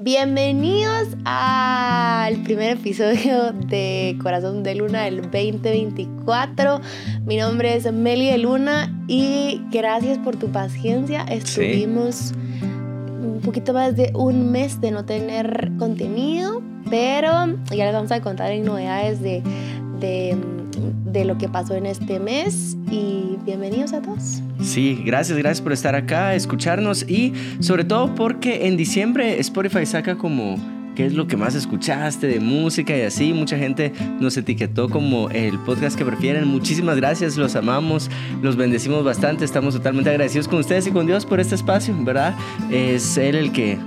Bienvenidos al primer episodio de Corazón de Luna del 2024. Mi nombre es Meli de Luna y gracias por tu paciencia. Estuvimos un poquito más de un mes de no tener contenido, pero ya les vamos a contar en novedades de, de, de lo que pasó en este mes y bienvenidos a todos. Sí, gracias, gracias por estar acá, escucharnos y sobre todo porque en diciembre Spotify saca como qué es lo que más escuchaste de música y así. Mucha gente nos etiquetó como el podcast que prefieren. Muchísimas gracias, los amamos, los bendecimos bastante. Estamos totalmente agradecidos con ustedes y con Dios por este espacio, ¿verdad? Es Él el que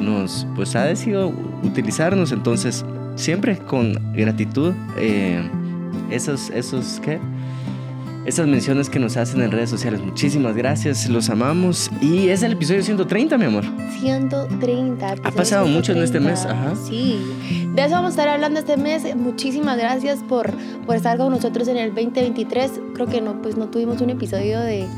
nos pues ha decidido utilizarnos, entonces siempre con gratitud. Eh, esos, esos, ¿qué? esas menciones que nos hacen en redes sociales. Muchísimas gracias, los amamos. Y es el episodio 130, mi amor. 130. Ha pasado mucho en este mes, ajá. Sí, de eso vamos a estar hablando este mes. Muchísimas gracias por, por estar con nosotros en el 2023. Creo que no, pues no tuvimos un episodio de,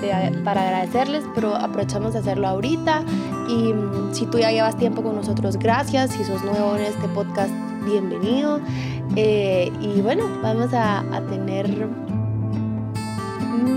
de, para agradecerles, pero aprovechamos de hacerlo ahorita. Y mm, si tú ya llevas tiempo con nosotros, gracias. Si sos nuevo en este podcast, bienvenido. Eh, y bueno, vamos a, a tener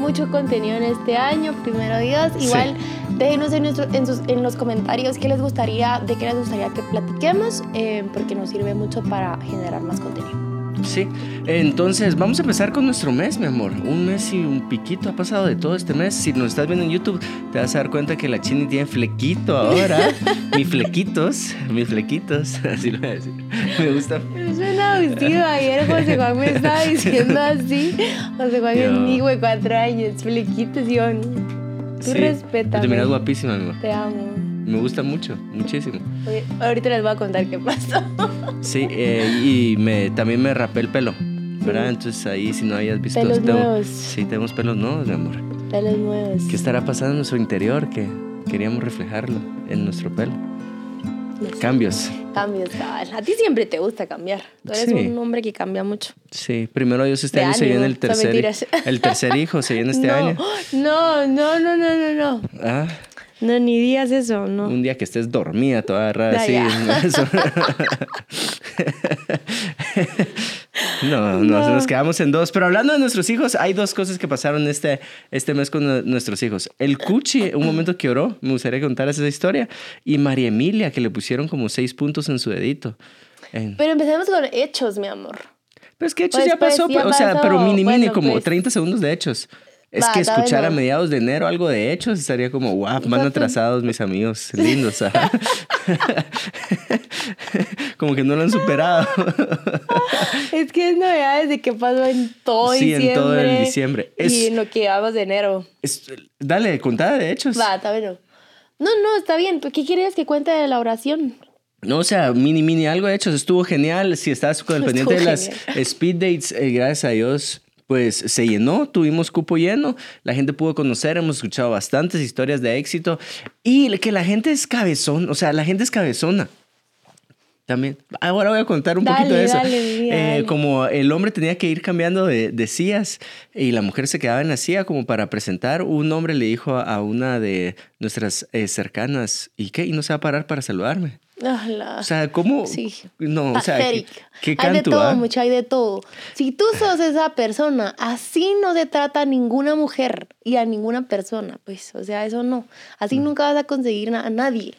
mucho contenido en este año, primero Dios. Igual sí. déjenos en, nuestro, en, sus, en, los comentarios qué les gustaría, de qué les gustaría que platiquemos, eh, porque nos sirve mucho para generar más contenido. Sí, entonces vamos a empezar con nuestro mes, mi amor. Un mes y un piquito ha pasado de todo este mes. Si nos estás viendo en YouTube, te vas a dar cuenta que la Chini tiene flequito ahora. mis flequitos, mis flequitos, así lo voy a decir. Me gusta. Suena abusivo. Ayer José Juan me estaba diciendo así. José Juan es mi de cuatro años, flequitos, y yo, tú sí, respeta. Te miras guapísima, mi amor. Te amo. Me gusta mucho, muchísimo. Oye, ahorita les voy a contar qué pasó. Sí, eh, y me, también me rapé el pelo, ¿verdad? Entonces ahí si no hayas visto... Pelos tengo, nuevos. Sí, tenemos pelos nuevos, mi amor. Pelos nuevos. ¿Qué estará pasando en nuestro interior? Que queríamos reflejarlo en nuestro pelo. No sé. Cambios. Cambios, cabal. A ti siempre te gusta cambiar. Tú eres Sí. un hombre que cambia mucho. Sí, primero Dios este De año se viene el tercer, el tercer hijo, se viene este no, año. No, no, no, no, no, no. Ah, No, ni digas eso, no. un día que estés dormida toda rara así. No, no, No. nos quedamos en dos. Pero hablando de nuestros hijos, hay dos cosas que pasaron este, este mes con nu- nuestros hijos. El Cuchi, un momento que oró, me gustaría contar esa historia. Y María Emilia, que le pusieron como seis puntos en su dedito. En- Pero empecemos con hechos, mi amor. Pero es que hechos Pues, ya pues, pasó, ya o sea, pasó. pero mini mini, Bueno, como pues. 30 segundos de hechos. Es Va, que escuchar a mediados de enero algo de hechos estaría como, wow, van atrasados mis amigos lindos. como que no lo han superado. Es que es novedades de qué pasó en todo Sí, en diciembre. todo el diciembre. Y en lo que llevamos de enero. Es- dale, contada de hechos. Va, está bueno. No, no, está bien. ¿Tú ¿Qué querías que cuente de la oración? No, o sea, mini, mini, algo de hechos. Estuvo genial. Si estás con el pendiente de las speed dates, eh, gracias a Dios, pues se llenó. Tuvimos cupo lleno. La gente pudo conocer. Hemos escuchado bastantes historias de éxito. Y que la gente es cabezón. O sea, la gente es cabezona. También. Ahora voy a contar un Dale, poquito de eso. dale, Eh, como el hombre tenía que ir cambiando de, de sillas y la mujer se quedaba en la silla como para presentar, un hombre le dijo a una de nuestras eh, cercanas, ¿y qué? ¿Y no se va a parar para saludarme? Ah, O sea, ¿cómo? Sí. No, o sea, ¿qué, qué hay de canto, todo, ah? mucho, hay de todo. Si tú sos esa persona, así no se trata a ninguna mujer y a ninguna persona, pues, o sea, eso no. Así Mm. nunca vas a conseguir a nadie.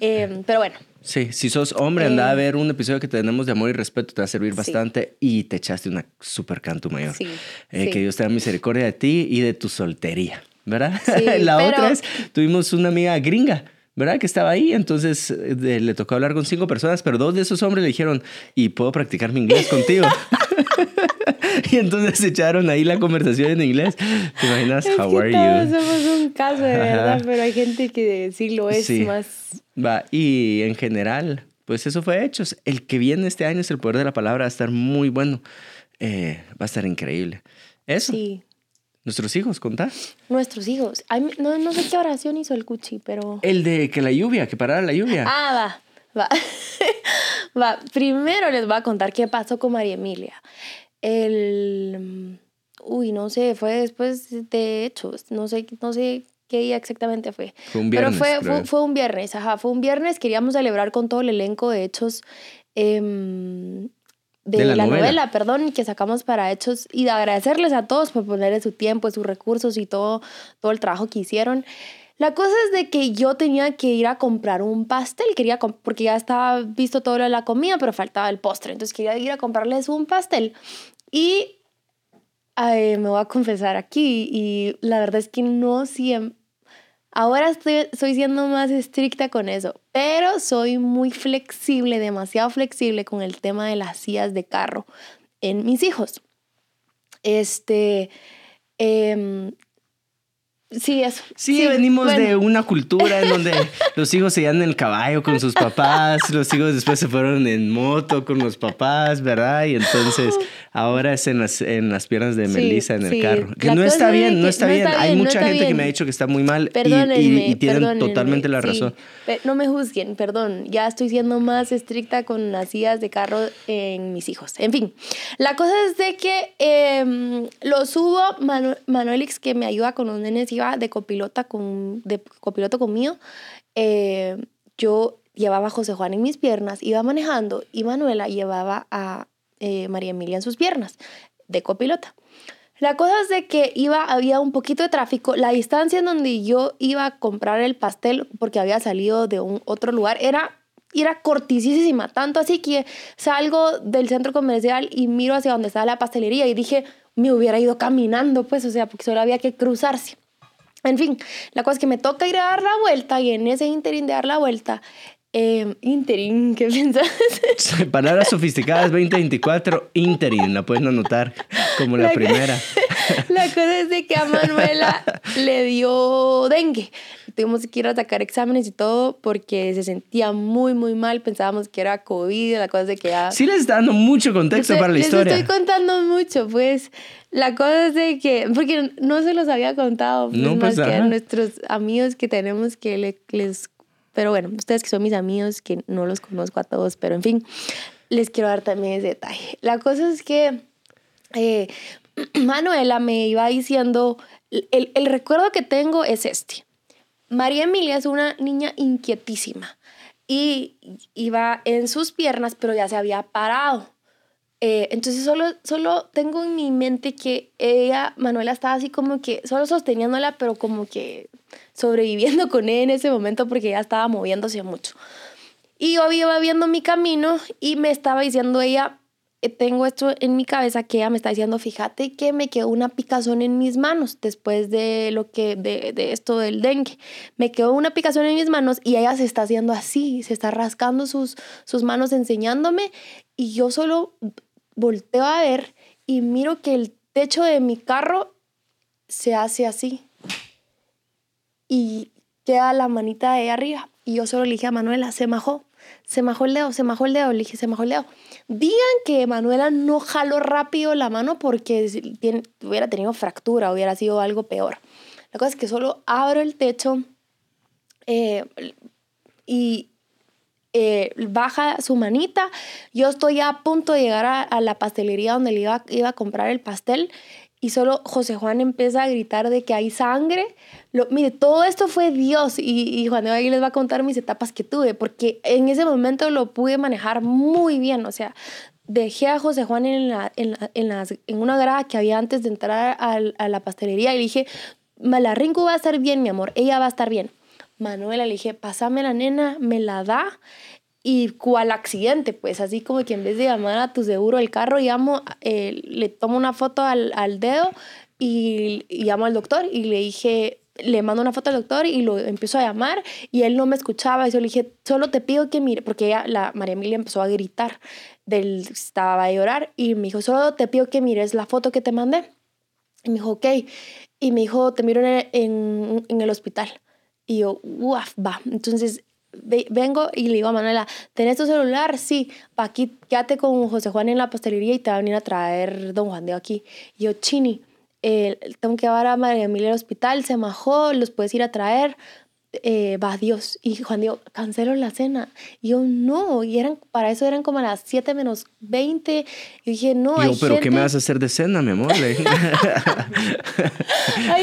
Eh, pero bueno, Sí, si sos hombre, anda Eh. a ver un episodio que tenemos de amor y respeto, te va a servir Sí. bastante y te echaste una super canto mayor. Sí, Eh, sí. Que Dios te da misericordia de ti y de tu soltería, ¿verdad? La pero- otra es, tuvimos una amiga gringa. ¿Verdad? Que estaba ahí, entonces de- le tocó hablar con cinco personas, pero dos de esos hombres le dijeron, ¿y puedo practicar mi inglés contigo? y entonces echaron ahí la conversación en inglés. ¿Te imaginas? es How que are todos you? somos un caso de Ajá. verdad, pero hay gente que sí lo es Sí. más. Va, y en general, pues eso fue hechos. El que viene este año es el poder de la palabra, va a estar muy bueno. Eh, va a estar increíble. Eso, Sí. Nuestros hijos, contá. Nuestros hijos. Ay, no, no sé qué oración hizo el Cuchi, pero. El de que la lluvia, que parara la lluvia. Ah, va, va. va. Primero les voy a contar qué pasó con María Emilia. El. Uy, no sé, fue después de hechos. No sé, no sé qué día exactamente fue. Fue un viernes. Pero fue, fue, un viernes, ajá, fue un viernes. Queríamos celebrar con todo el elenco de hechos. Em, de, la, novela. perdón, que sacamos para hechos y de agradecerles a todos por ponerle su tiempo, sus recursos y todo, todo el trabajo que hicieron. La cosa es de que yo tenía que ir a comprar un pastel, quería porque ya estaba visto todo lo de la comida, pero faltaba el postre, entonces quería ir a comprarles un pastel. Y me voy a confesar aquí, y la verdad es que no siempre, ahora estoy, estoy siendo más estricta con eso, pero soy muy flexible, demasiado flexible con el tema de las sillas de carro en mis hijos. Este, eh, Sí, eso. Sí, venimos de una cultura en donde los hijos se iban en el caballo con sus papás, los hijos después se fueron en moto con los papás, ¿verdad? Y entonces ahora es en las, en las piernas de Melissa en el carro. Que no está bien, no está, bien. Hay mucha gente que me ha dicho que está muy mal y, y, tienen totalmente la razón. No me juzguen, perdón. Ya estoy siendo más estricta con las sillas de carro en mis hijos. En fin, la cosa es de que eh, lo subo, Manuelix que me ayuda con los nenes iba de copilota con, de copiloto conmigo, eh, yo llevaba a José Juan en mis piernas, iba manejando y Manuela llevaba a eh, María Emilia en sus piernas de copilota. La cosa es de que iba, había un poquito de tráfico. La distancia en donde yo iba a comprar el pastel, porque había salido de un otro lugar, era, era cortísima. Tanto así que salgo del centro comercial y miro hacia donde estaba la pastelería y dije, me hubiera ido caminando, pues, o sea, porque solo había que cruzarse. En fin, la cosa es que me toca ir a dar la vuelta y en ese interín de dar la vuelta, eh, interín, ¿qué piensas? Palabras sofisticadas 2024, interín, la pueden anotar como la, primera. la cosa es de que a Manuela le dio dengue. Tuvimos que ir a sacar exámenes y todo porque se sentía muy, muy mal. Pensábamos que era COVID, la cosa es de que ya... Sí les está dando mucho contexto para la historia. Les estoy contando mucho, pues. La cosa es de que, porque no se los había contado, pues, no, pues, más que a nuestros amigos que tenemos que les, pero bueno, ustedes que son mis amigos, que no los conozco a todos, pero en fin, les quiero dar también ese detalle. La cosa es que eh, Manuela me iba diciendo, el, el recuerdo que tengo es este. María Emilia es una niña inquietísima y iba en sus piernas, pero ya se había parado. Eh, entonces solo, solo tengo en mi mente que ella, Manuela, estaba así como que solo sosteniéndola, pero como que sobreviviendo con ella en ese momento porque ella estaba moviéndose mucho. Y yo iba viendo mi camino y me estaba diciendo ella, tengo esto en mi cabeza que ella me está diciendo, fíjate que me quedó una picazón en mis manos después de lo que, de, de esto del dengue. Me quedó una picazón en mis manos y ella se está haciendo así, se está rascando sus, sus manos enseñándome y yo solo volteo a ver y miro que el techo de mi carro se hace así. Y queda la manita de ahí arriba. Y yo solo le dije a Manuela, se majó, se majó el dedo, se majó el dedo. Le dije, se majó el dedo. Digan que Manuela no jaló rápido la mano porque hubiera tenido fractura, hubiera sido algo peor. La cosa es que solo abro el techo eh, y eh, baja su manita. Yo estoy a punto de llegar a, la pastelería donde le iba, iba, a comprar el pastel y solo José Juan empieza a gritar de que hay sangre. Lo, mire, todo esto fue Dios y, y Juan de ahí les va a contar mis etapas que tuve, porque en ese momento lo pude manejar muy bien, o sea, dejé a José Juan en, la, en, en, las, en una grada que había antes de entrar a, a la pastelería y le dije, Malarrinco va a estar bien, mi amor, ella va a estar bien. Manuela, le dije, pásame la nena, me la da y cual accidente, pues así como que en vez de llamar a tu seguro el carro, llamo, eh, le tomo una foto al, al dedo y, llamo al doctor y le dije, le mando una foto al doctor y lo empiezo a llamar y él no me escuchaba y yo le dije, solo te pido que mire, porque ella, la María Emilia empezó a gritar, del, estaba a llorar y me dijo, solo te pido que mires la foto que te mandé. Y me dijo, ok. Y me dijo, te miro en, en, en el hospital. Y yo, uff, va. Entonces vengo y le digo a Manuela, ¿tenés tu celular? Sí, pa' aquí, quédate con José Juan en la pastelería y te va a venir a traer don Juan de aquí. Yo, Chini, eh, tengo que llevar a María Emilia al hospital, se majó, los puedes ir a traer. Eh, va Dios. Y Juan dijo, cancelo la cena. Y yo, no, y eran, para eso eran como a las 7 menos 20. Y dije, no, hay pero ¿qué me vas a hacer de cena, mi amor? hay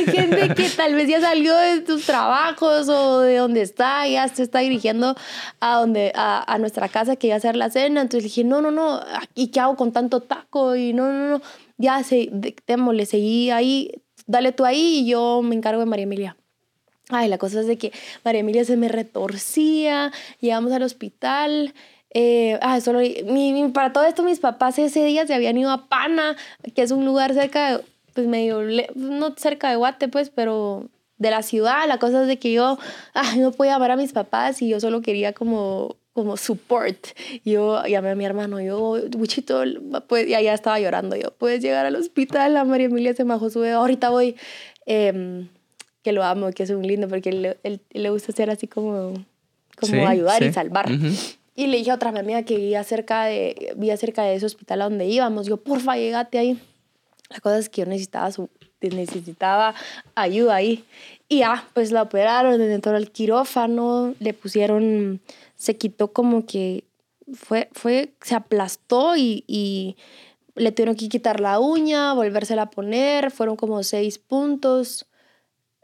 gente que tal vez ya salió de tus trabajos o de donde está, ya se está dirigiendo a, donde, a, a nuestra casa que iba a hacer la cena. Entonces dije, no, no, no, ¿y qué hago con tanto taco? Y no, no, no, ya, se, le seguí ahí, dale tú ahí y yo me encargo de María Emilia. Ay, la cosa es de que María Emilia se me retorcía, llegamos al hospital. Eh, ah, solo, mi, para todo esto, mis papás ese día se habían ido a Pana, que es un lugar cerca de, pues medio, no cerca de Guate, pues, pero de la ciudad. La cosa es de que yo ay, no podía llamar a mis papás y yo solo quería como como support. Yo llamé a mi hermano, yo, Wichito, pues, y allá estaba llorando yo, puedes llegar al hospital, a María Emilia se bajó su ahorita voy. Eh, que lo amo, que es un lindo, porque él, él, le gusta ser así como, como ayudar y salvar. Y le dije a otra amiga que vivía cerca de, vivía cerca de ese hospital a donde íbamos, yo, porfa, llegate ahí. La cosa es que yo necesitaba, su, necesitaba ayuda ahí. Y ya, pues la operaron, entró al quirófano, le pusieron, se quitó como que, fue, fue se aplastó y, y le tuvieron que quitar la uña, volvérsela a poner, fueron como seis puntos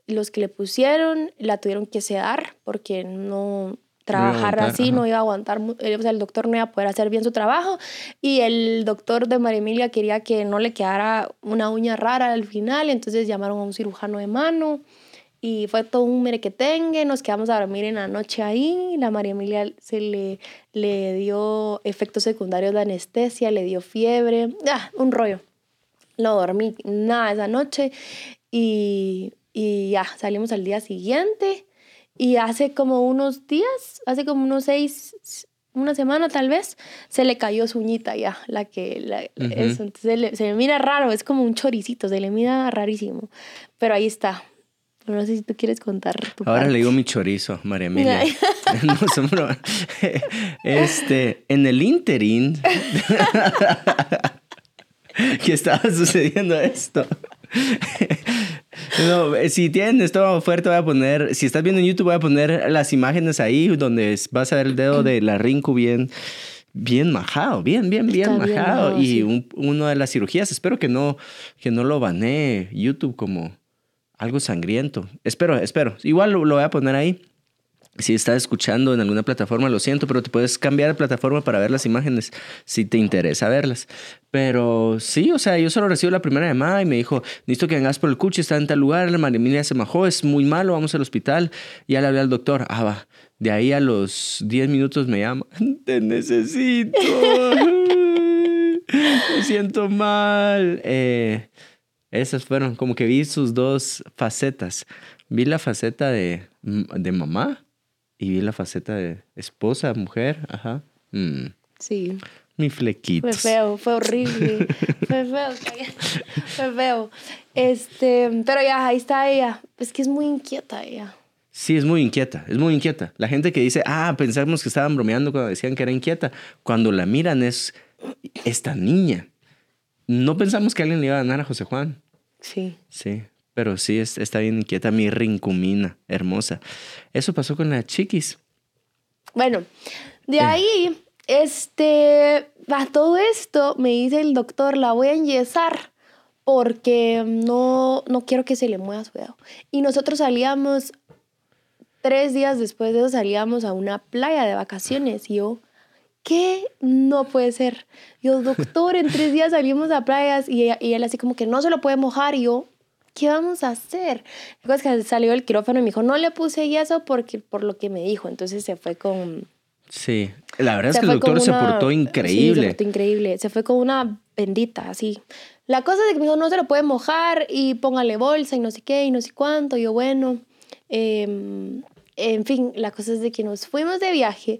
los que le pusieron la tuvieron que sedar porque no trabajar así no iba a aguantar, eh, o sea, el doctor no iba a poder hacer bien su trabajo y el doctor de María Emilia quería que no le quedara una uña rara al final, entonces llamaron a un cirujano de mano y fue todo un merequetengue, nos quedamos a dormir en la noche ahí, la María Emilia se le, le dio efectos secundarios de anestesia, le dio fiebre, ah, un rollo. No dormí nada esa noche y y ya, salimos al día siguiente. Y hace como unos días, hace como unos seis, una semana tal vez, se le cayó su uñita ya, la que, la, eso, entonces se, le, mira raro, es como un choricito, se le mira rarísimo, pero ahí está. No sé si tú quieres contar. Ahora le digo mi chorizo, María Emilia. no, este, en el interín que estaba sucediendo esto. No, eh, si tienen esto fuerte, voy a poner, si estás viendo en YouTube, voy a poner las imágenes ahí donde vas a ver el dedo de la Rinku bien, bien majado, bien, bien, bien majado. y una de las cirugías, espero que no, que no lo banee YouTube como algo sangriento. Espero, espero. Igual lo voy a poner ahí si estás escuchando en alguna plataforma, lo siento, pero te puedes cambiar de plataforma para ver las imágenes si te interesa verlas. Pero sí, o sea, yo solo recibo la primera llamada y me dijo, necesito que vengas por el cuchi, está en tal lugar, la María se majó, es muy malo, vamos al hospital. Ya le hablé al doctor, ah, va. De ahí a los 10 minutos me llama, te necesito, me siento mal. Eh, esas fueron, como que vi sus dos facetas. Vi la faceta de, de mamá y vi la faceta de esposa, mujer, ajá. Mm. Sí. Mi flequito. Fue feo, fue horrible. fue feo, fue feo. Este, pero ya, ahí está ella. Es que es muy inquieta ella. Sí, es muy inquieta, es muy inquieta. La gente que dice, ah, pensamos que estaban bromeando cuando decían que era inquieta, cuando la miran es esta niña. No pensamos que alguien le iba a ganar a José Juan. Sí. Sí, pero sí, está bien inquieta mi rincumina, hermosa. Eso pasó con la chiquis. Bueno, de eh. ahí, este, a todo esto me dice el doctor, la voy a enyesar porque no, no quiero que se le mueva su dedo. Y nosotros salíamos, tres días después de eso salíamos a una playa de vacaciones y yo, ¿qué? No puede ser. Yo, doctor, en tres días salimos a playas y, y él así como que no se lo puede mojar y yo, ¿qué vamos a hacer? Luego que salió el quirófano y me dijo, no le puse yeso porque, por lo que me dijo. Entonces se fue con... Sí, la verdad es que el doctor se portó increíble. se portó increíble. Se fue con una bendita, así. La cosa es que me dijo, no se lo puede mojar y póngale bolsa y no sé qué y no sé cuánto. Y yo, bueno, em, en fin, la cosa es de que nos fuimos de viaje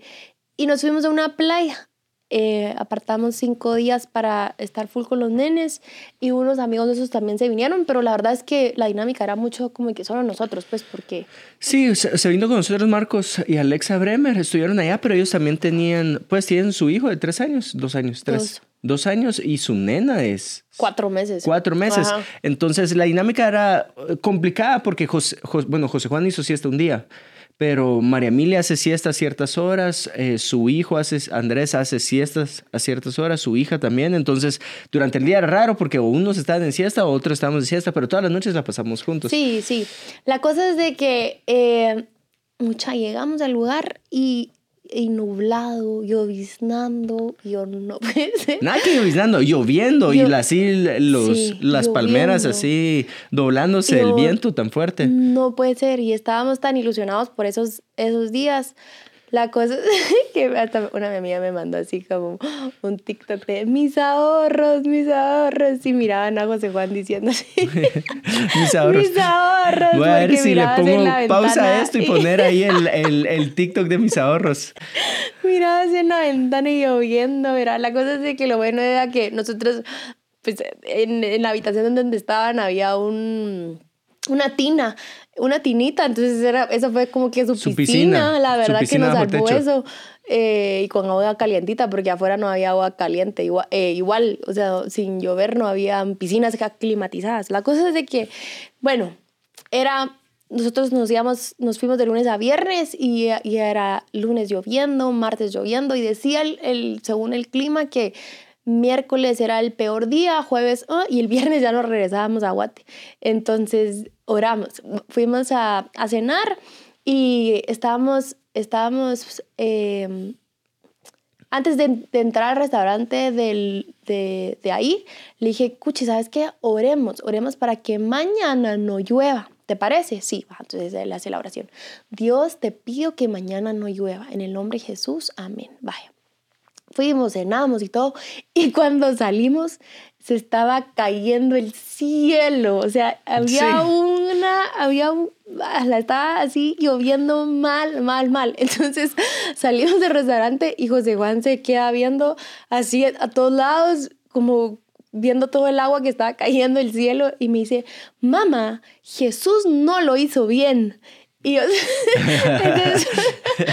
y nos fuimos a una playa eh, apartamos cinco días para estar full con los nenes y unos amigos de esos también se vinieron, pero la verdad es que la dinámica era mucho como que solo nosotros, pues porque... Sí, se, vino con nosotros Marcos y Alexa Bremer, estuvieron allá, pero ellos también tenían, pues tienen su hijo de tres años, dos años, tres. Dos. años y su nena es... Cuatro meses. Cuatro meses. Entonces la dinámica era complicada porque José, bueno, José Juan hizo siesta un día pero María Emilia hace siesta a ciertas horas, eh, su hijo hace, Andrés hace siestas a ciertas horas, su hija también, entonces durante el día era raro porque unos estaban en siesta o otros estábamos en siesta, pero todas las noches la pasamos juntos. Sí, sí. La cosa es de que eh, mucha llegamos al lugar y y nublado, lloviznando, yo no pensé. Nada que lloviznando, lloviendo y así los, las palmeras así doblándose el viento tan fuerte. No puede ser y estábamos tan ilusionados por esos, esos días la cosa es que hasta una amiga me mandó así como un TikTok de mis ahorros, mis ahorros. Y miraban a José Juan diciendo así. mis ahorros. Mis ahorros. Voy a ver si le pongo pausa a esto y poner ahí el, el, el TikTok de mis ahorros. Miraba así en la ventana y lloviendo, ¿verdad? La cosa es que lo bueno era que nosotros, pues en, en la habitación donde estaban había un una tina, una tinita, entonces era, eso fue como que su, piscina, la verdad que nos salvó eso. Eh, y con agua calientita, porque afuera no había agua caliente, igual, eh, igual, o sea, sin llover no había piscinas climatizadas. La cosa es de que, bueno, era, nosotros nos íbamos, nos fuimos de lunes a viernes y, y era lunes lloviendo, martes lloviendo y decía el, el según el clima que miércoles era el peor día, jueves, oh, y el viernes ya nos regresábamos a Guate. Entonces oramos, fuimos a, cenar y estábamos, estábamos em, antes de, entrar al restaurante del, de, de, ahí, le dije, Cuchi, ¿sabes qué? Oremos, oremos para que mañana no llueva. ¿Te parece? Sí, entonces él hace la oración. Dios, te pido que mañana no llueva. En el nombre de Jesús, amén. Vaya fuimos, cenamos y todo. Y cuando salimos, se estaba cayendo el cielo. O sea, había una, había un, la estaba así lloviendo mal, mal, mal. Entonces salimos del restaurante y José Juan se queda viendo así a todos lados, como viendo todo el agua que estaba cayendo el cielo y me dice, mamá, Jesús no lo hizo bien. Y yo, entonces,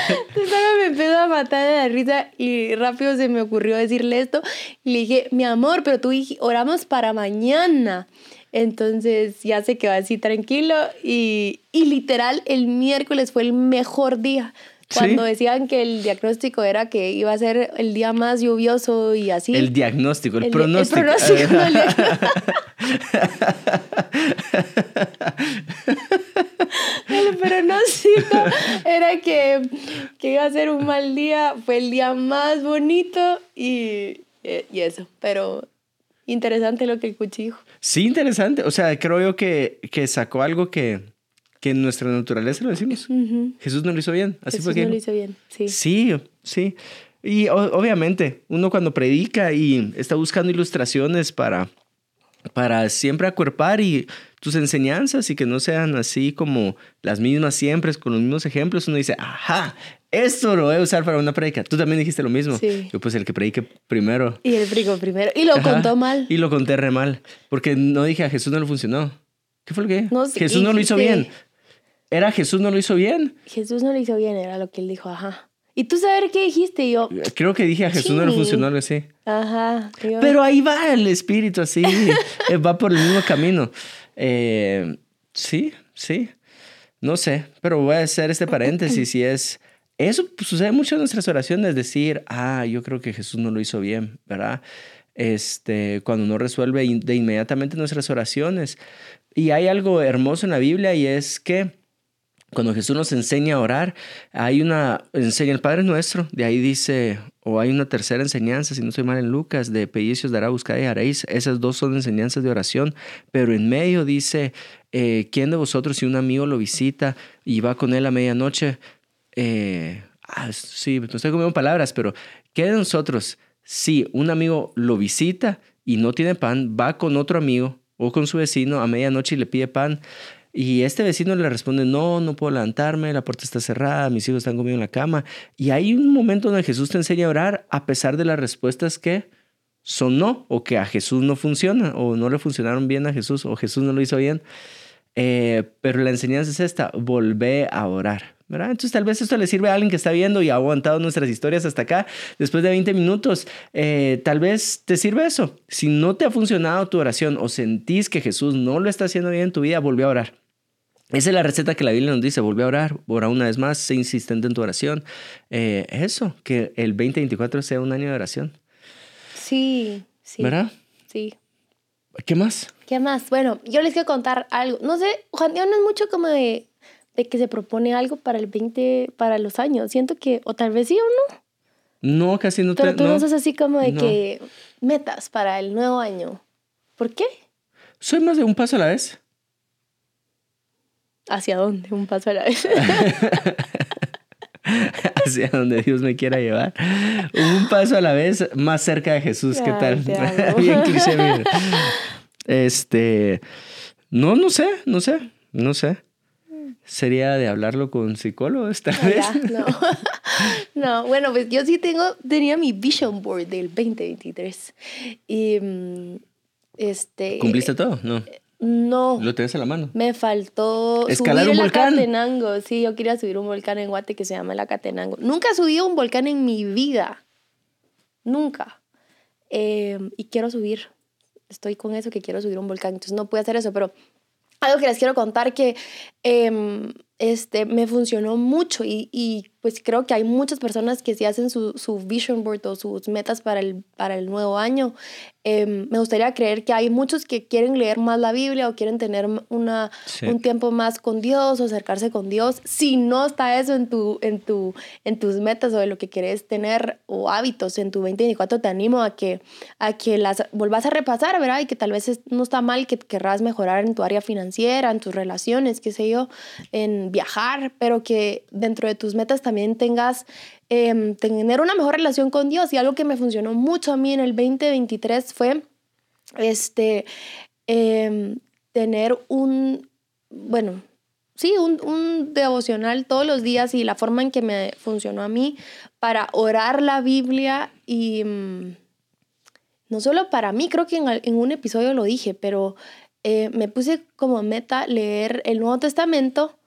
me empezó a matar de la risa y rápido se me ocurrió decirle esto. Y le dije, mi amor, pero tú oramos para mañana. Entonces ya se quedó así tranquilo y, y literal el miércoles fue el mejor día. Cuando decían que el diagnóstico era que iba a ser el día más lluvioso y así. El diagnóstico, el, pronóstico. El pronóstico. el era que, que iba a ser un mal día. Fue el día más bonito y, y eso. Pero interesante lo que el cuchillo. Sí, interesante. O sea, creo yo que, que sacó algo que que en nuestra naturaleza lo decimos. Jesús no lo hizo bien. Así Jesús fue no lo hizo bien, sí. Sí, sí. Y obviamente, uno cuando predica y está buscando ilustraciones para, para siempre acuerpar y tus enseñanzas y que no sean así como las mismas siempre, con los mismos ejemplos, uno dice, ajá, esto lo voy a usar para una predica. Tú también dijiste lo mismo. Sí. Yo pues el que predique primero. Y el predicó primero. Y lo contó mal. Y lo conté re mal. Porque no dije a Jesús no lo funcionó. ¿Qué fue lo que? No, Jesús no lo hizo bien. ¿Era Jesús no lo hizo bien? Jesús no lo hizo bien, era lo que él dijo, ajá. ¿Y tú sabes qué dijiste? yo. Creo que dije a Jesús no le funcionó algo así. Ajá. Pero ahí va el espíritu así, eh, va por el mismo camino. Eh, sí, sí. No sé, pero voy a hacer este paréntesis y es. Eso sucede mucho en nuestras oraciones, decir, ah, yo creo que Jesús no lo hizo bien, ¿verdad? Este, cuando no resuelve de inmediatamente nuestras oraciones. Y hay algo hermoso en la Biblia y es que cuando Jesús nos enseña a orar, hay una, enseña el Padre Nuestro, de ahí dice, o hay una tercera enseñanza, si no estoy mal en Lucas, de pellizcos dará, buscar y haréis. Esas dos son enseñanzas de oración, pero en medio dice, eh, ¿quién de vosotros si un amigo lo visita y va con él a medianoche? Eh, ah, sí, no estoy comiendo palabras, pero ¿qué de nosotros si un amigo lo visita y no tiene pan, va con otro amigo o con su vecino a medianoche y le pide pan? Y este vecino le responde, no, no puedo levantarme, la puerta está cerrada, mis hijos están conmigo en la cama. Y hay un momento donde Jesús te enseña a orar a pesar de las respuestas que son no, o que a Jesús no funciona, o no le funcionaron bien a Jesús, o Jesús no lo hizo bien. Eh, pero la enseñanza es esta, volvé a orar. Entonces tal vez esto le sirve a alguien que está viendo y ha aguantado nuestras historias hasta acá, después de 20 minutos. Eh, tal vez te sirve eso. Si no te ha funcionado tu oración o sentís que Jesús no lo está haciendo bien en tu vida, volvé a orar Esa es la receta que la Biblia nos dice, vuelve a orar, ora una vez más, sé insistente en tu oración. Eh, eso, que el 2024 sea un año de oración. Sí, sí. ¿Verdad? Sí. ¿Qué más? ¿Qué más? Bueno, yo les quiero contar algo. No sé, Juan Dios no es mucho como de, de que se propone algo para el 20, para los años. Siento que, o tal vez sí o no. No, casi no Pero te- tú no, no. sos así como de No. que metas para el nuevo año. ¿Por qué? Soy más de un paso a la vez. ¿Hacia dónde? Un paso a la vez. hacia donde Dios me quiera llevar. Un paso a la vez más cerca de Jesús. ¿Qué tal? Bien cliché. mira. Este, no, no sé, no sé, no sé. Sería de hablarlo con psicólogos, tal Ah, vez. ya, no. no, bueno, pues yo sí tengo, tenía mi vision board del 2023. Y mm, este... ¿Cumpliste todo? No. No. Lo tienes en la mano. Me faltó ¿Escalar subir un el volcán? Acatenango. Sí, yo quería subir un volcán en Guate que se llama el Acatenango. Nunca he subido un volcán en mi vida. Nunca. Eh, y quiero subir. Estoy con eso que quiero subir un volcán. Entonces no puedo hacer eso, pero algo que les quiero contar que em, este, me funcionó mucho y, y, pues creo que hay muchas personas que si hacen su, su vision board o sus metas para el, para el nuevo año, em, me gustaría creer que hay muchos que quieren leer más la Biblia o quieren tener una, Sí. un tiempo más con Dios o acercarse con Dios. Si no está eso en, tu, en, tu, en tus metas o de lo que quieres tener o hábitos en tu 2024, te animo a que, a que las vuelvas a repasar, ¿verdad? Y que tal vez no está mal que querrás mejorar en tu área financiera, en tus relaciones, qué sé yo, en viajar, pero que dentro de tus metas también tengas em, tener una mejor relación con Dios. Y algo que me funcionó mucho a mí en el 2023 fue este, em, tener un, bueno, sí, un, un devocional todos los días y la forma en que me funcionó a mí para orar la Biblia y mm, no solo para mí, creo que en, un episodio lo dije, pero eh, me puse como meta leer el Nuevo Testamento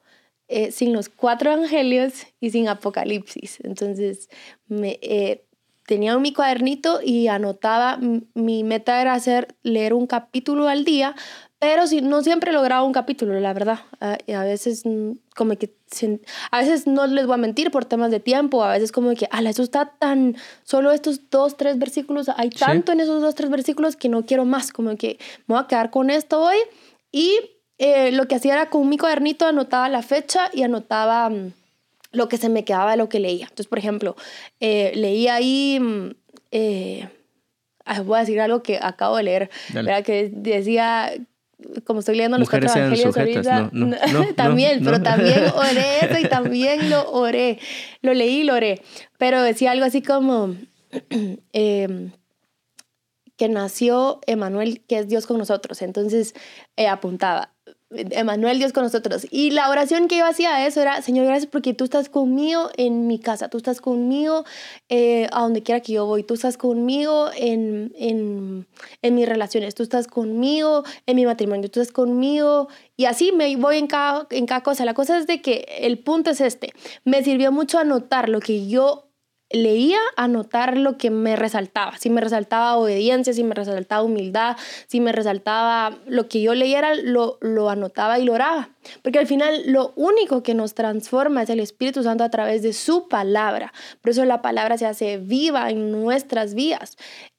eh, sin los cuatro evangelios y sin Apocalipsis. Entonces, me, eh, tenía mi cuadernito y anotaba, mi meta era hacer, leer un capítulo al día, pero si, no siempre lograba un capítulo, la verdad. Ah, y a veces mm, como que, a veces no les voy a mentir por temas de tiempo, a veces como que, ala, eso está tan, solo estos dos, tres versículos, hay Sí. tanto en esos dos, tres versículos que no quiero más, como que me voy a quedar con esto hoy. Y eh, lo que hacía era con mi cuadernito anotaba la fecha y anotaba mm, lo que se me quedaba de lo que leía. Entonces, por ejemplo, eh, leía ahí, mm, eh, voy a decir algo que acabo de leer. ¿verdad? que decía, como estoy leyendo los Mujeres cuatro evangelios sujetas, ahorita, no, no, no, también, pero también oré eso y también lo oré, lo leí y lo oré, pero decía algo así como... em, que nació Emanuel, que es Dios con nosotros. Entonces eh, apuntaba, Emanuel, Dios con nosotros. Y la oración que yo hacía eso era, Señor, gracias porque tú estás conmigo en mi casa, tú estás conmigo eh, a donde quiera que yo voy, tú estás conmigo en, en, en mis relaciones, tú estás conmigo en mi matrimonio, tú estás conmigo. Y así me voy en cada, en cada cosa. La cosa es de que el punto es este. Me sirvió mucho anotar lo que yo leía, anotar lo que me resaltaba. Si me resaltaba obediencia, si me resaltaba humildad, si me resaltaba lo que yo leyera, lo, lo anotaba y lo oraba. Porque al final lo único que nos transforma es el Espíritu Santo a través de su palabra. Por eso la palabra se hace viva en nuestras vidas.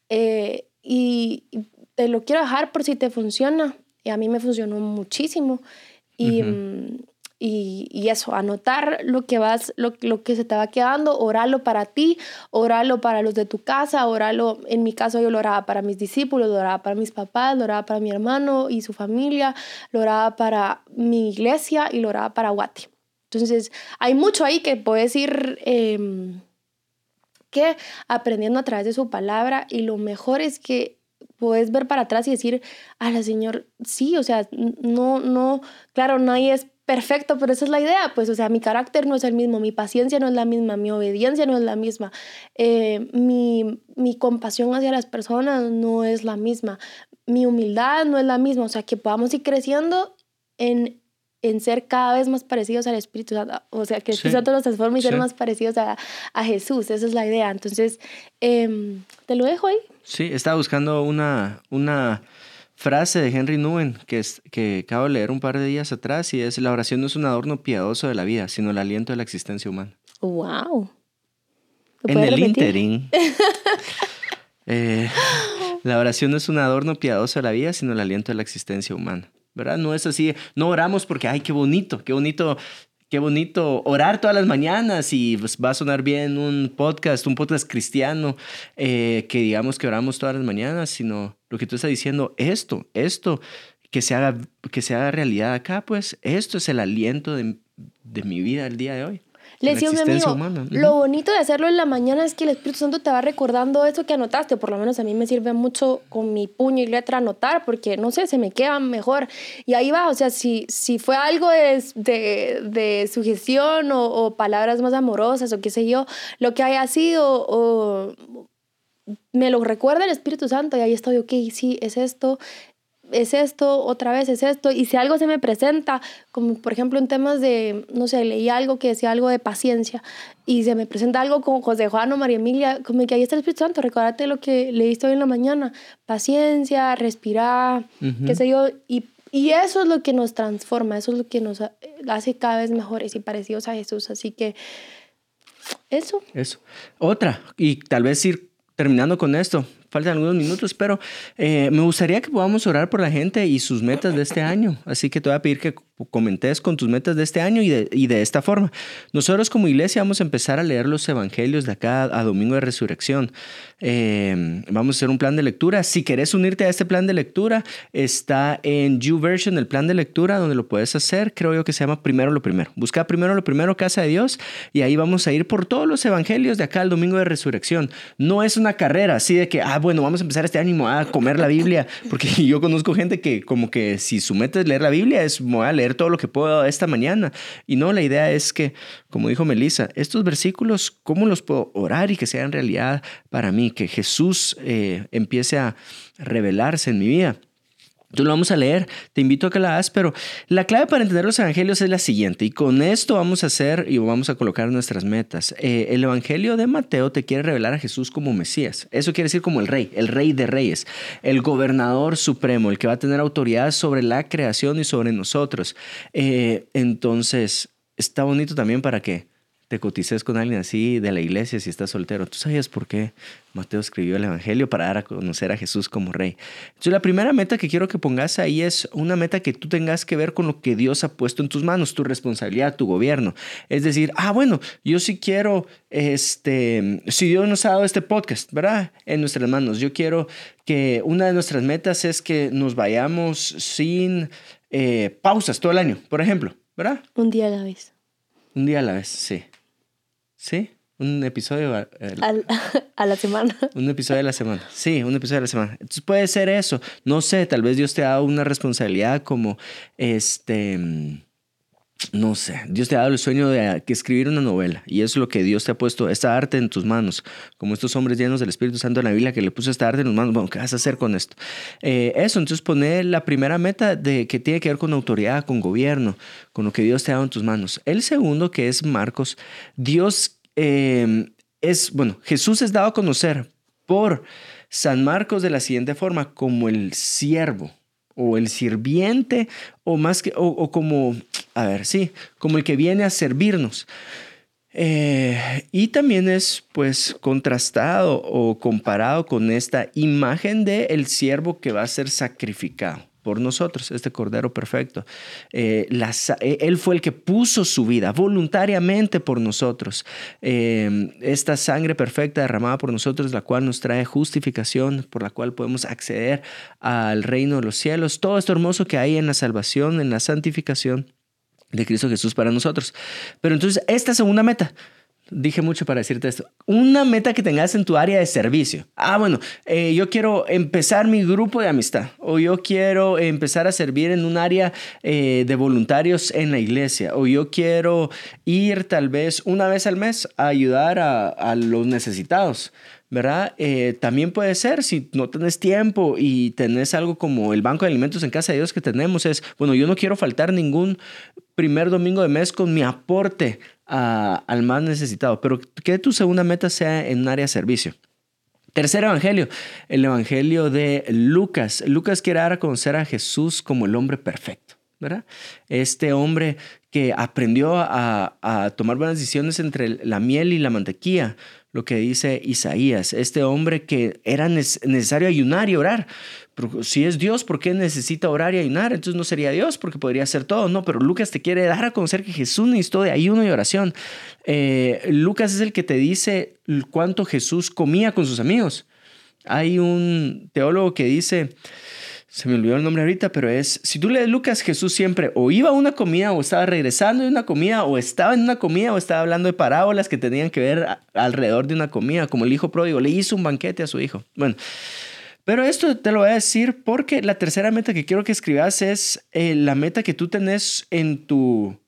Eh, y, y te lo quiero dejar por si te funciona. Y a mí me funcionó muchísimo. Y, y, y eso, anotar lo que vas, lo, lo que se te va quedando, orarlo para ti, orarlo para los de tu casa, orarlo, en mi caso yo lo oraba para mis discípulos, lo oraba para mis papás, lo oraba para mi hermano y su familia, lo oraba para mi iglesia y lo oraba para Guati. Entonces, hay mucho ahí que puedes ir em, que aprendiendo a través de su palabra y lo mejor es que puedes ver para atrás y decir, a la Señor, sí, o sea, no, no, claro, nadie es perfecto, pero esa es la idea, pues, o sea, mi carácter no es el mismo, mi paciencia no es la misma, mi obediencia no es la misma, eh, mi, mi compasión hacia las personas no es la misma, mi humildad no es la misma, o sea, que podamos ir creciendo en, en ser cada vez más parecidos al Espíritu Santo, o sea, que el Espíritu Sí, Santo nos transforme y ser más parecidos a, a Jesús, esa es la idea, entonces, em, te lo dejo ahí. Sí, estaba buscando una, una frase de Henry Nguyen que, es, que acabo de leer un par de días atrás y es, la oración no es un adorno piadoso de la vida, sino el aliento de la existencia humana. ¡Wow! En el interín. Eh, la oración no es un adorno piadoso de la vida, sino el aliento de la existencia humana. ¿Verdad? No es así, no oramos porque, ay, qué bonito, qué bonito qué bonito orar todas las mañanas y pues, va a sonar bien un podcast, un podcast cristiano, eh, que digamos que oramos todas las mañanas, sino lo que tú estás diciendo, esto, esto, que se haga, que se haga realidad acá, pues esto es el aliento de, de mi vida el día de hoy. Le decía un amigo, lo bonito de hacerlo en la mañana es que el Espíritu Santo te va recordando eso que anotaste, por lo menos a mí me sirve mucho con mi puño y letra anotar, porque no sé, se me queda mejor. Y ahí va, o sea, si, si fue algo de, de, de sugestión o, o, palabras más amorosas o qué sé yo, lo que haya sido, o me lo recuerda el Espíritu Santo y ahí estoy, ok, sí, es esto, es esto, otra vez es esto, y si algo se me presenta, como por ejemplo en temas de, no sé, leí algo que decía algo de paciencia, y se me presenta algo con José Juan o María Emilia, como que ahí está el Espíritu Santo, recuérdate lo que leíste hoy en la mañana, paciencia, respirar, qué sé yo, y, y eso es lo que nos transforma, eso es lo que nos hace cada vez mejores y parecidos a Jesús, así que eso. Eso. Otra, y tal vez ir terminando con esto, faltan algunos minutos, pero eh, me gustaría que podamos orar por la gente y sus metas de este año. Así que te voy a pedir que comentes con tus metas de este año y de, y de esta forma. Nosotros como iglesia vamos a empezar a leer los evangelios de acá a Domingo de Resurrección. Eh, vamos a hacer un plan de lectura. Si querés unirte a este plan de lectura, está en YouVersion el plan de lectura donde lo puedes hacer. Creo yo que se llama Primero lo Primero. Busca Primero lo Primero, Casa de Dios, y ahí vamos a ir por todos los evangelios de acá al Domingo de Resurrección. No es una carrera así de que, ah, bueno, vamos a empezar este ánimo a comer la Biblia, porque yo conozco gente que como que si su meta es leer la Biblia, es voy a leer todo lo que puedo esta mañana. Y no, la idea es que, como dijo Melissa, estos versículos, ¿cómo los puedo orar y que sean realidad para mí? Que Jesús eh, empiece a revelarse en mi vida. Tú lo vamos a leer, te invito a que la hagas, pero la clave para entender los evangelios es la siguiente, y con esto vamos a hacer y vamos a colocar nuestras metas. Eh, el evangelio de Mateo te quiere revelar a Jesús como Mesías, eso quiere decir como el rey, el rey de reyes, el gobernador supremo, el que va a tener autoridad sobre la creación y sobre nosotros. Eh, entonces, está bonito también para que te cotices con alguien así de la iglesia si estás soltero. ¿Tú sabías por qué Mateo escribió el Evangelio para dar a conocer a Jesús como rey? Entonces la primera meta que quiero que pongas ahí es una meta que tú tengas que ver con lo que Dios ha puesto en tus manos, tu responsabilidad, tu gobierno. Es decir, ah, bueno, yo sí quiero, este, si Dios nos ha dado este podcast, ¿verdad? En nuestras manos. Yo quiero que una de nuestras metas es que nos vayamos sin eh, pausas todo el año, por ejemplo, ¿verdad? Un día a la vez. Un día a la vez, sí. Sí, un episodio a la semana. Un episodio a la semana. Sí, un episodio a la semana. Entonces puede ser eso. No sé, tal vez Dios te ha dado una responsabilidad como este no sé, Dios te ha dado el sueño de escribir una novela y es lo que Dios te ha puesto, esta arte en tus manos, como estos hombres llenos del Espíritu Santo en la Biblia que le puso esta arte en tus manos, bueno, ¿qué vas a hacer con esto? Eh, eso, entonces poner la primera meta de que tiene que ver con autoridad, con gobierno, con lo que Dios te ha dado en tus manos. El segundo, que es Marcos, Dios eh, es, bueno, Jesús es dado a conocer por San Marcos de la siguiente forma, como el siervo o el sirviente o más que, o, como, a ver, sí, como el que viene a servirnos. Eh, y también es pues contrastado o comparado con esta imagen de el siervo que va a ser sacrificado por nosotros, este Cordero Perfecto. Eh, eh, él fue el que puso su vida voluntariamente por nosotros. Eh, esta sangre perfecta derramada por nosotros, la cual nos trae justificación, por la cual podemos acceder al reino de los cielos. Todo esto hermoso que hay en la salvación, en la santificación de Cristo Jesús para nosotros. Pero entonces, esta segunda meta, dije mucho para decirte esto. Una meta que tengas en tu área de servicio. Ah, bueno, eh, yo quiero empezar mi grupo de amistad o yo quiero empezar a servir en un área eh, de voluntarios en la iglesia o yo quiero ir tal vez una vez al mes a ayudar a, los necesitados. ¿verdad? Eh, también puede ser, si no tenés tiempo y tenés algo como el banco de alimentos en casa de Dios que tenemos, es, bueno, yo no quiero faltar ningún primer domingo de mes con mi aporte al más necesitado, pero que tu segunda meta sea en un área de servicio. Tercer evangelio, el evangelio de Lucas. Lucas quiere dar a conocer a Jesús como el hombre perfecto, Este hombre que aprendió a, tomar buenas decisiones entre la miel y la mantequilla, lo que dice Isaías, este hombre que era necesario ayunar y orar. Si es Dios, ¿por qué necesita orar y ayunar? Entonces no sería Dios porque podría ser todo. No, pero Lucas te quiere dar a conocer que Jesús necesitó de ayuno y oración. Eh, Lucas es el que te dice cuánto Jesús comía con sus amigos. Hay un teólogo que dice, se me olvidó el nombre ahorita, pero es, si tú lees Lucas, Jesús siempre o iba a una comida o estaba regresando de una comida o estaba en una comida o estaba hablando de parábolas que tenían que ver alrededor de una comida, como el hijo pródigo, le hizo un banquete a su hijo. Bueno, pero esto te lo voy a decir porque la tercera meta que quiero que escribas es eh, la meta que tú tenés en tu,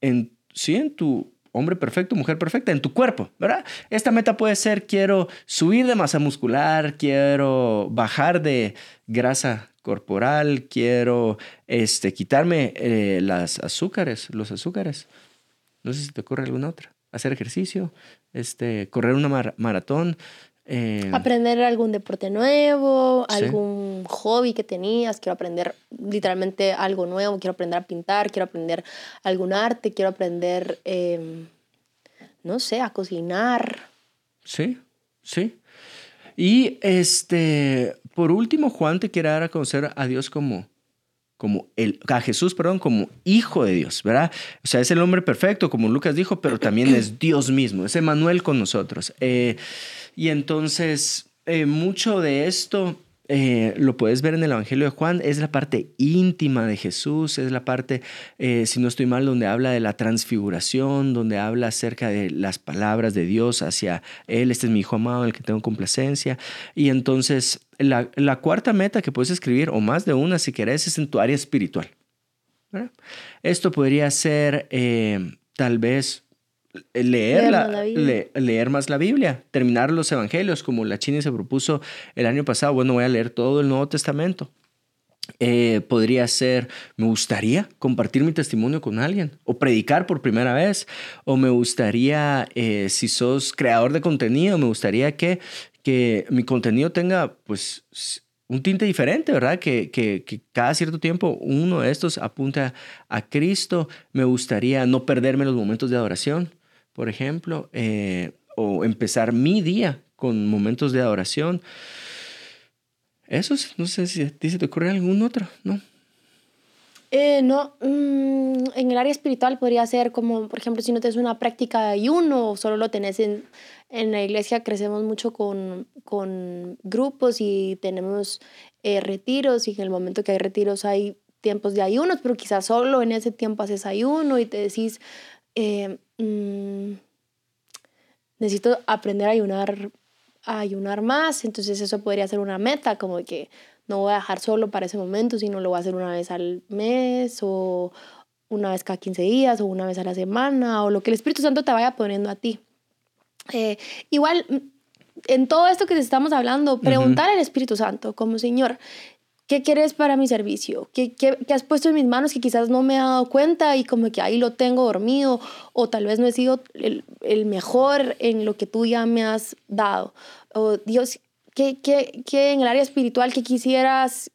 en, sí, en tu hombre perfecto, mujer perfecta, en tu cuerpo, ¿verdad? Esta meta puede ser quiero subir de masa muscular, quiero bajar de grasa corporal, quiero este, quitarme eh, las azúcares, los azúcares. No sé si te ocurre alguna otra. Hacer ejercicio, este, correr una maratón, eh, aprender algún deporte nuevo, algún hobby que tenías, quiero aprender literalmente algo nuevo, quiero aprender a pintar, quiero aprender algún arte, quiero aprender, em, no sé, a cocinar. Sí, sí. Y este, por último, Juan te quiere dar a conocer a Dios como, como el, a Jesús, perdón, como hijo de Dios, ¿verdad? O sea, es el hombre perfecto, como Lucas dijo, pero también es Dios mismo, es Emanuel con nosotros. Eh, y entonces, eh, mucho de esto eh, lo puedes ver en el Evangelio de Juan, es la parte íntima de Jesús, es la parte, eh, si no estoy mal, donde habla de la transfiguración, donde habla acerca de las palabras de Dios hacia Él, este es mi Hijo amado en el que tengo complacencia. Y entonces, la, la cuarta meta que puedes escribir, o más de una si querés, es en tu área espiritual. Esto podría ser tal vez leer, leer, más la Biblia, terminar los evangelios, como la China se propuso el año pasado. Bueno, voy a leer todo el Nuevo Testamento. Eh, podría ser, me gustaría compartir mi testimonio con alguien o predicar por primera vez, o me gustaría, eh, si sos creador de contenido, me gustaría que, que mi contenido tenga pues un tinte diferente, ¿verdad? Que, que, que, cada cierto tiempo uno de estos apunta a Cristo. Me gustaría no perderme los momentos de adoración por ejemplo, eh, o empezar mi día con momentos de adoración. Eso, no sé si a ti se te ocurre algún otro, ¿no? Eh, no, mm, en el área espiritual podría ser como, por ejemplo, si no tienes una práctica de ayuno o solo lo tenés en, en la iglesia, crecemos mucho con, con grupos y tenemos eh, retiros y en el momento que hay retiros hay tiempos de ayunos, pero quizás solo en ese tiempo haces ayuno y te decís, eh, mm, necesito aprender a ayunar, a ayunar más, entonces eso podría ser una meta, como que no voy a dejar solo para ese momento, sino lo voy a hacer una vez al mes o una vez cada 15 días o una vez a la semana o lo que el Espíritu Santo te vaya poniendo a ti. Eh, igual, en todo esto que estamos hablando, preguntar al Espíritu Santo como Señor, ¿qué quieres para mi servicio? ¿Qué, ¿Qué, has puesto en mis manos que quizás no me he dado cuenta y como que ahí lo tengo dormido o tal vez no he sido el, el mejor en lo que tú ya me has dado? O Dios, ¿qué, qué, qué en el área espiritual que quisieras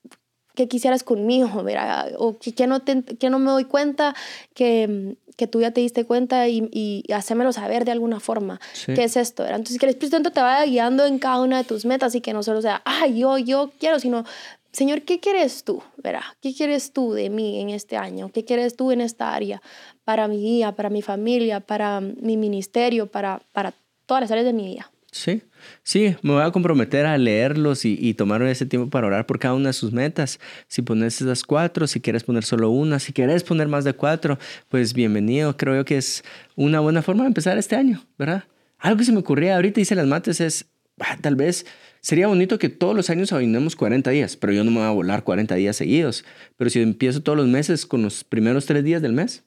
que quisieras conmigo, ¿verdad? o que, no que no me doy cuenta, que, que tú ya te diste cuenta y, y hacémelo saber de alguna forma. ¿Qué es esto? ¿verdad? Entonces, que el Espíritu Santo te vaya guiando en cada una de tus metas y que no solo sea, ah, yo, yo quiero, sino Señor, ¿qué quieres tú? Verá, ¿qué quieres tú de mí en este año? ¿Qué quieres tú en esta área? Para mi vida, para mi familia, para mi ministerio, para, para todas las áreas de mi vida. Sí, sí, me voy a comprometer a leerlos y, y tomar ese tiempo para orar por cada una de sus metas. Si pones esas cuatro, si quieres poner solo una, si quieres poner más de cuatro, pues bienvenido. Creo yo que es una buena forma de empezar este año, ¿verdad? Algo que se me ocurría ahorita, hice las mates, es ah, tal vez Sería bonito que todos los años ayunemos 40 días, pero yo no me voy a volar 40 días seguidos. Pero si empiezo todos los meses con los primeros tres días del mes.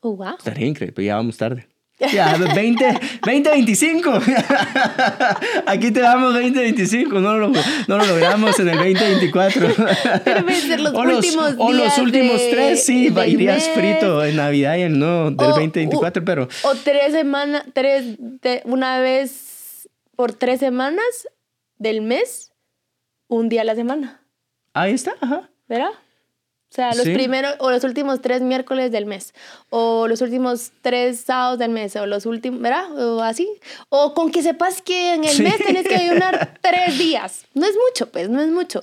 Oh, wow. Estaría increíble, pero ya vamos tarde. Ya, 20, 2025. Aquí te damos 2025, no lo, no lo logramos en el 2024. Pero ser los o últimos los, O los últimos tres, sí, irías frito en Navidad y en no del 2024, pero. O tres semanas, tres, de, una vez por tres semanas del mes, un día a la semana. Ahí está, ajá. ¿Verdad? O sea, los primeros o los últimos tres miércoles del mes, o los últimos tres sábados del mes, o los últimos, ¿verdad? O así. O con que sepas que en el mes tienes que ayunar tres días. No es mucho, pues, no es mucho.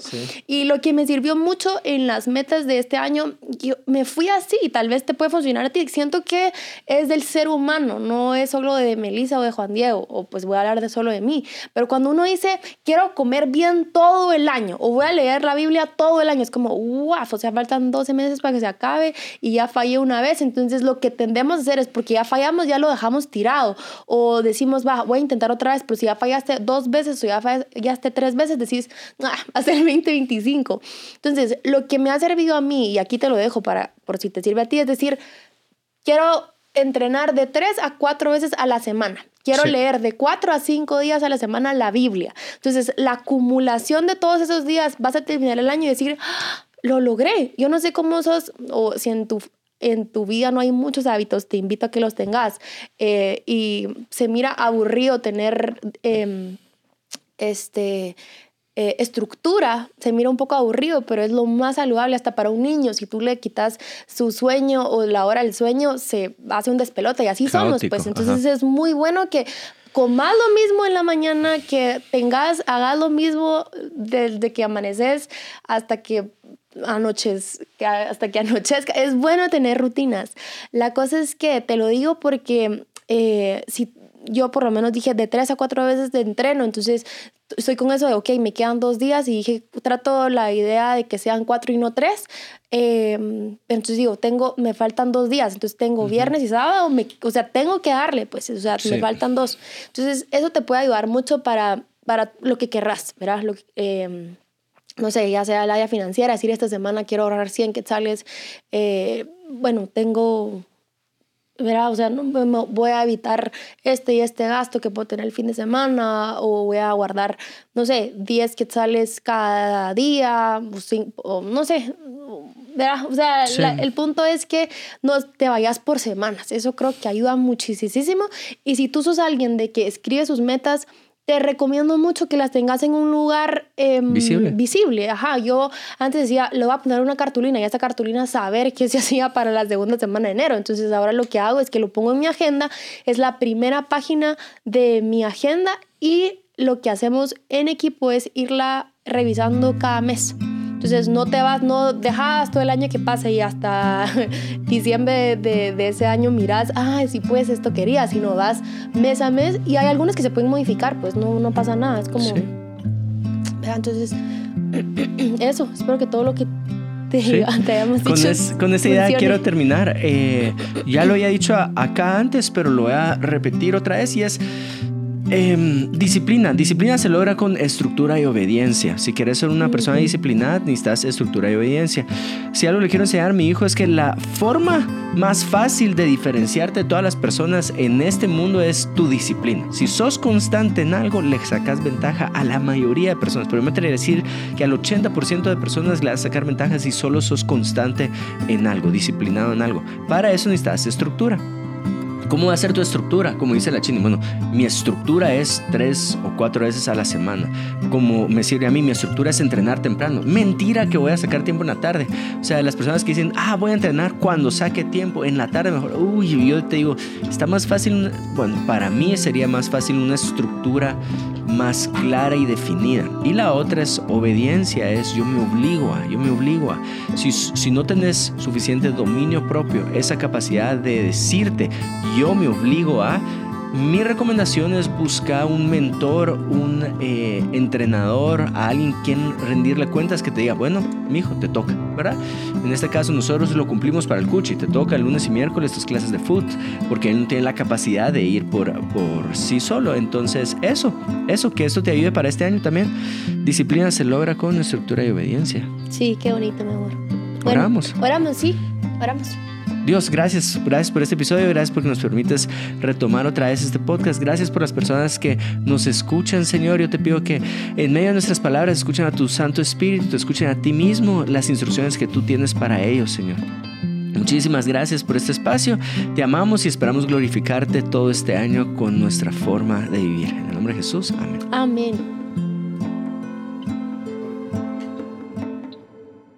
Y lo que me sirvió mucho en las metas de este año, yo me fui así, y tal vez te puede funcionar a ti. Siento que es del ser humano, no es solo de Melissa o de Juan Diego, o pues voy a hablar de solo de mí. Pero cuando uno dice, quiero comer bien todo el año, o voy a leer la Biblia todo el año, es como, wow, o sea, faltan 12 meses para que se acabe y ya fallé una vez. Entonces lo que tendemos a hacer es porque ya fallamos, ya lo dejamos tirado. O decimos, va, voy a intentar otra vez, pero si ya fallaste dos veces o ya fallaste tres veces, decís, ah, hacer 20, 25. Entonces lo que me ha servido a mí, y aquí te lo dejo para, por si te sirve a ti, es decir, quiero entrenar de tres a cuatro veces a la semana. Quiero leer de cuatro a cinco días a la semana la Biblia. Entonces, la acumulación de todos esos días vas a terminar el año y decir, ah, lo logré. Yo no sé cómo sos, o si en tu, en tu vida no hay muchos hábitos, te invito a que los tengas. Eh, y se mira aburrido tener em, este, eh, estructura, se mira un poco aburrido, pero es lo más saludable hasta para un niño. Si tú le quitas su sueño o la hora del sueño, se hace un despelote y así somos. Pues entonces es muy bueno que comas lo mismo en la mañana, que tengas, hagas lo mismo desde que amaneces hasta que anoches, hasta que anochezca. Es bueno tener rutinas. La cosa es que te lo digo porque eh, si yo por lo menos dije de tres a cuatro veces de entreno, entonces estoy con eso de, ok, me quedan dos días y dije, trato la idea de que sean cuatro y no tres. Em, entonces digo, tengo, me faltan dos días, entonces tengo viernes y sábado, o sea, tengo que darle, pues, o sea, me faltan dos. Entonces, eso te puede ayudar mucho para, para lo que querrás, ¿verdad? Lo, eh, no sé, ya sea el área financiera, decir esta semana quiero ahorrar 100 quetzales, eh, bueno, tengo, ¿verdad? O sea, no, voy a evitar este y este gasto que puedo tener el fin de semana o voy a guardar, no sé, 10 quetzales cada día, o, no sé, ¿verdad? O sea, el punto es que no te vayas por semanas, eso creo que ayuda muchísimo y si tú sos alguien de que escribe sus metas, te recomiendo mucho que las tengas en un lugar visible. visible. Ajá, yo antes decía, le voy a poner una cartulina y esa cartulina saber qué se hacía para la segunda semana de enero. Entonces ahora lo que hago es que lo pongo en mi agenda, es la primera página de mi agenda y lo que hacemos en equipo es irla revisando cada mes. Entonces no te vas, no dejas todo el año que pase y hasta diciembre de, de, ese año miras, ay, sí pues esto quería, sino vas mes a mes y hay algunos que se pueden modificar, pues no, no pasa nada, es como... Sí. Entonces, eso, espero que todo lo que te, sí. te hayamos con dicho. con esta idea quiero terminar. Eh, ya lo había dicho acá antes, pero lo voy a repetir otra vez y es Em, disciplina. Disciplina se logra con estructura y obediencia. Si quieres ser una persona disciplinada, necesitas estructura y obediencia. Si algo le quiero enseñar a mi hijo es que la forma más fácil de diferenciarte de todas las personas en este mundo es tu disciplina. Si sos constante en algo, le sacas ventaja a la mayoría de personas. Pero me atrevería a decir que al 80% de personas le vas a sacar ventaja si solo sos constante en algo, disciplinado en algo. Para eso necesitas estructura. ¿Cómo va a ser tu estructura? Como dice la Chini, bueno, mi estructura es tres o cuatro veces a la semana. Como me sirve a mí, mi estructura es entrenar temprano. Mentira que voy a sacar tiempo en la tarde. O sea, las personas que dicen, ah, voy a entrenar cuando saque tiempo, en la tarde mejor. Uy, yo te digo, está más fácil, bueno, para mí sería más fácil una estructura más clara y definida. Y la otra es obediencia, es yo me obligo a, yo me obligo a. Si, si no tenés suficiente dominio propio, esa capacidad de decirte, yo me obligo a, mi recomendación es buscar un mentor, un eh, entrenador, a alguien quien rendirle cuentas que te diga, bueno, mi hijo, te toca, ¿verdad? En este caso nosotros lo cumplimos para el Cuchi, te toca el lunes y miércoles tus clases de foot, porque él no tiene la capacidad de ir por, por sí solo. Entonces, eso, eso, que esto te ayude para este año también. Disciplina se logra con estructura y obediencia. Sí, qué bonito, mi amor. oramos. Oramos, sí, oramos. Dios, gracias, gracias por este episodio, gracias porque nos permites retomar otra vez este podcast, gracias por las personas que nos escuchan, Señor. Yo te pido que en medio de nuestras palabras escuchen a tu Santo Espíritu, te escuchen a ti mismo las instrucciones que tú tienes para ellos, Señor. Muchísimas gracias por este espacio. Te amamos y esperamos glorificarte todo este año con nuestra forma de vivir. En el nombre de Jesús. Amén. Amén.